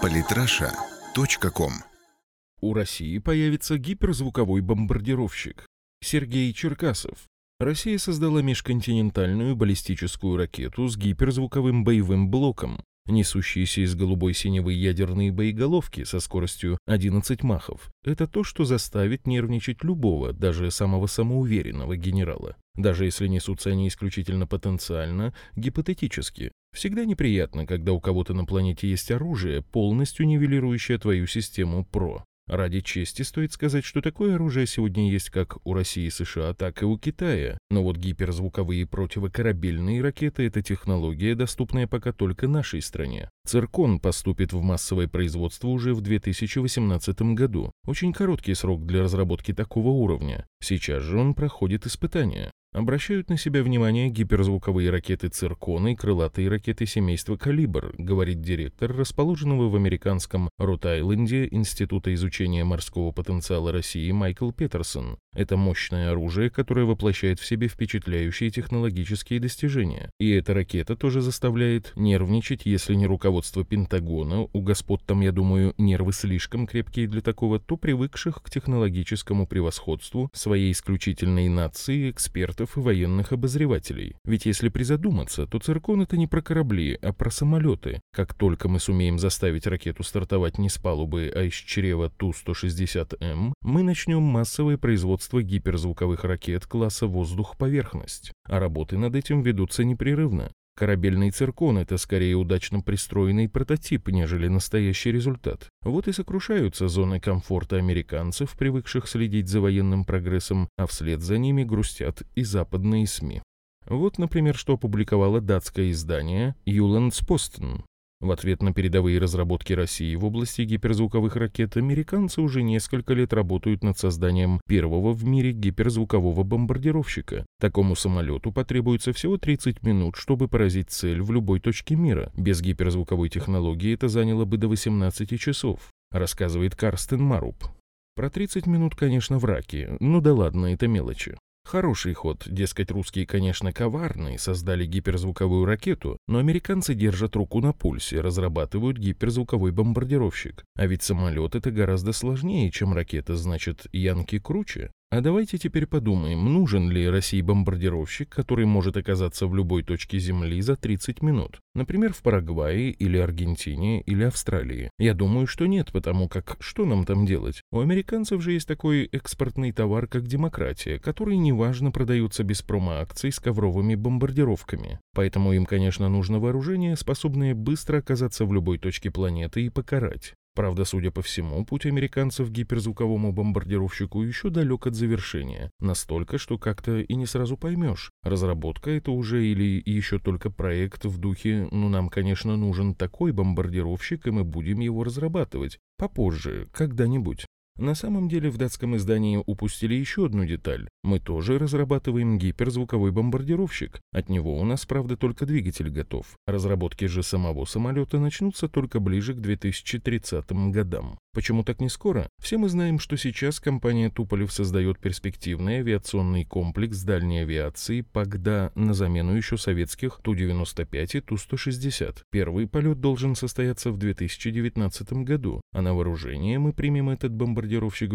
Политраша.ком У России появится гиперзвуковой бомбардировщик. Сергей Черкасов. Россия создала межконтинентальную баллистическую ракету с гиперзвуковым боевым блоком, несущиеся из голубой синевой ядерные боеголовки со скоростью 11 махов. Это то, что заставит нервничать любого, даже самого самоуверенного генерала. Даже если несутся они исключительно потенциально, гипотетически. Всегда неприятно, когда у кого-то на планете есть оружие, полностью нивелирующее твою систему ПРО. Ради чести стоит сказать, что такое оружие сегодня есть как у России и США, так и у Китая. Но вот гиперзвуковые противокорабельные ракеты – это технология, доступная пока только нашей стране. Циркон поступит в массовое производство уже в 2018 году. Очень короткий срок для разработки такого уровня. Сейчас же он проходит испытания. Обращают на себя внимание гиперзвуковые ракеты «Циркон» и крылатые ракеты семейства «Калибр», говорит директор расположенного в американском Рот-Айленде Института изучения морского потенциала России Майкл Петерсон. Это мощное оружие, которое воплощает в себе впечатляющие технологические достижения. И эта ракета тоже заставляет нервничать, если не руководство Пентагона, у господ там, я думаю, нервы слишком крепкие для такого, то привыкших к технологическому превосходству своей исключительной нации экспертов экспертов и военных обозревателей. Ведь если призадуматься, то циркон это не про корабли, а про самолеты. Как только мы сумеем заставить ракету стартовать не с палубы, а из чрева Ту-160М, мы начнем массовое производство гиперзвуковых ракет класса воздух-поверхность. А работы над этим ведутся непрерывно. Корабельный циркон – это скорее удачно пристроенный прототип, нежели настоящий результат. Вот и сокрушаются зоны комфорта американцев, привыкших следить за военным прогрессом, а вслед за ними грустят и западные СМИ. Вот, например, что опубликовало датское издание «Юландспостен». В ответ на передовые разработки России в области гиперзвуковых ракет американцы уже несколько лет работают над созданием первого в мире гиперзвукового бомбардировщика. Такому самолету потребуется всего 30 минут, чтобы поразить цель в любой точке мира. Без гиперзвуковой технологии это заняло бы до 18 часов, рассказывает Карстен Маруб. Про 30 минут, конечно, в раке, ну да ладно, это мелочи. Хороший ход, дескать, русские, конечно, коварные, создали гиперзвуковую ракету, но американцы держат руку на пульсе, разрабатывают гиперзвуковой бомбардировщик. А ведь самолет это гораздо сложнее, чем ракета, значит, янки круче. А давайте теперь подумаем, нужен ли России бомбардировщик, который может оказаться в любой точке Земли за 30 минут. Например, в Парагвае или Аргентине или Австралии. Я думаю, что нет, потому как что нам там делать? У американцев же есть такой экспортный товар, как демократия, который неважно продается без промо-акций с ковровыми бомбардировками. Поэтому им, конечно, нужно вооружение, способное быстро оказаться в любой точке планеты и покарать. Правда, судя по всему, путь американцев к гиперзвуковому бомбардировщику еще далек от завершения. Настолько, что как-то и не сразу поймешь, разработка это уже или еще только проект в духе «ну нам, конечно, нужен такой бомбардировщик, и мы будем его разрабатывать. Попозже, когда-нибудь». На самом деле в датском издании упустили еще одну деталь. Мы тоже разрабатываем гиперзвуковой бомбардировщик. От него у нас, правда, только двигатель готов. Разработки же самого самолета начнутся только ближе к 2030 годам. Почему так не скоро? Все мы знаем, что сейчас компания Туполев создает перспективный авиационный комплекс дальней авиации ПАГДА на замену еще советских Ту-95 и Ту-160. Первый полет должен состояться в 2019 году, а на вооружение мы примем этот бомбардировщик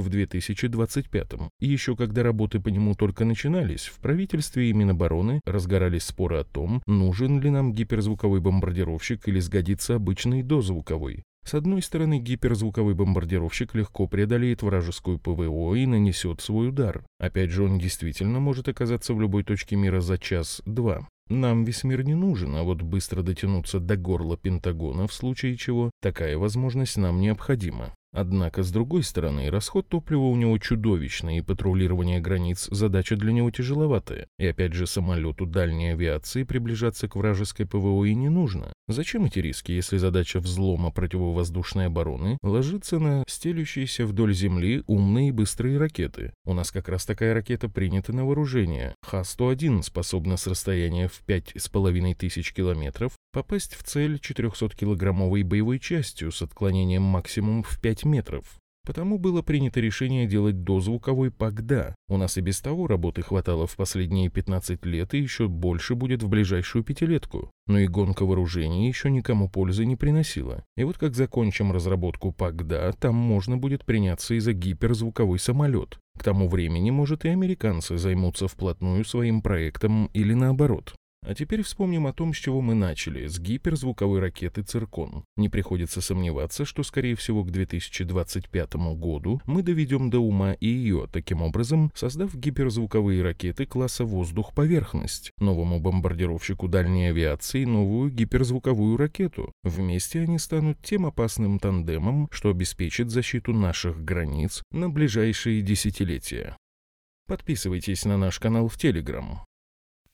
в 2025. И еще когда работы по нему только начинались, в правительстве и Минобороны разгорались споры о том, нужен ли нам гиперзвуковой бомбардировщик или сгодится обычный дозвуковой. С одной стороны, гиперзвуковой бомбардировщик легко преодолеет вражескую ПВО и нанесет свой удар. Опять же, он действительно может оказаться в любой точке мира за час-два. Нам весь мир не нужен, а вот быстро дотянуться до горла Пентагона в случае чего, такая возможность нам необходима. Однако, с другой стороны, расход топлива у него чудовищный, и патрулирование границ – задача для него тяжеловатая. И опять же, самолету дальней авиации приближаться к вражеской ПВО и не нужно. Зачем эти риски, если задача взлома противовоздушной обороны ложится на стелющиеся вдоль земли умные и быстрые ракеты? У нас как раз такая ракета принята на вооружение. Х-101 способна с расстояния в 5,5 тысяч километров попасть в цель 400-килограммовой боевой частью с отклонением максимум в 5 метров. Потому было принято решение делать дозвуковой ПАГДА. У нас и без того работы хватало в последние 15 лет и еще больше будет в ближайшую пятилетку. Но и гонка вооружений еще никому пользы не приносила. И вот как закончим разработку ПАГДА, там можно будет приняться и за гиперзвуковой самолет. К тому времени, может, и американцы займутся вплотную своим проектом или наоборот. А теперь вспомним о том, с чего мы начали, с гиперзвуковой ракеты «Циркон». Не приходится сомневаться, что, скорее всего, к 2025 году мы доведем до ума и ее, таким образом, создав гиперзвуковые ракеты класса «Воздух-поверхность», новому бомбардировщику дальней авиации новую гиперзвуковую ракету. Вместе они станут тем опасным тандемом, что обеспечит защиту наших границ на ближайшие десятилетия. Подписывайтесь на наш канал в Телеграм.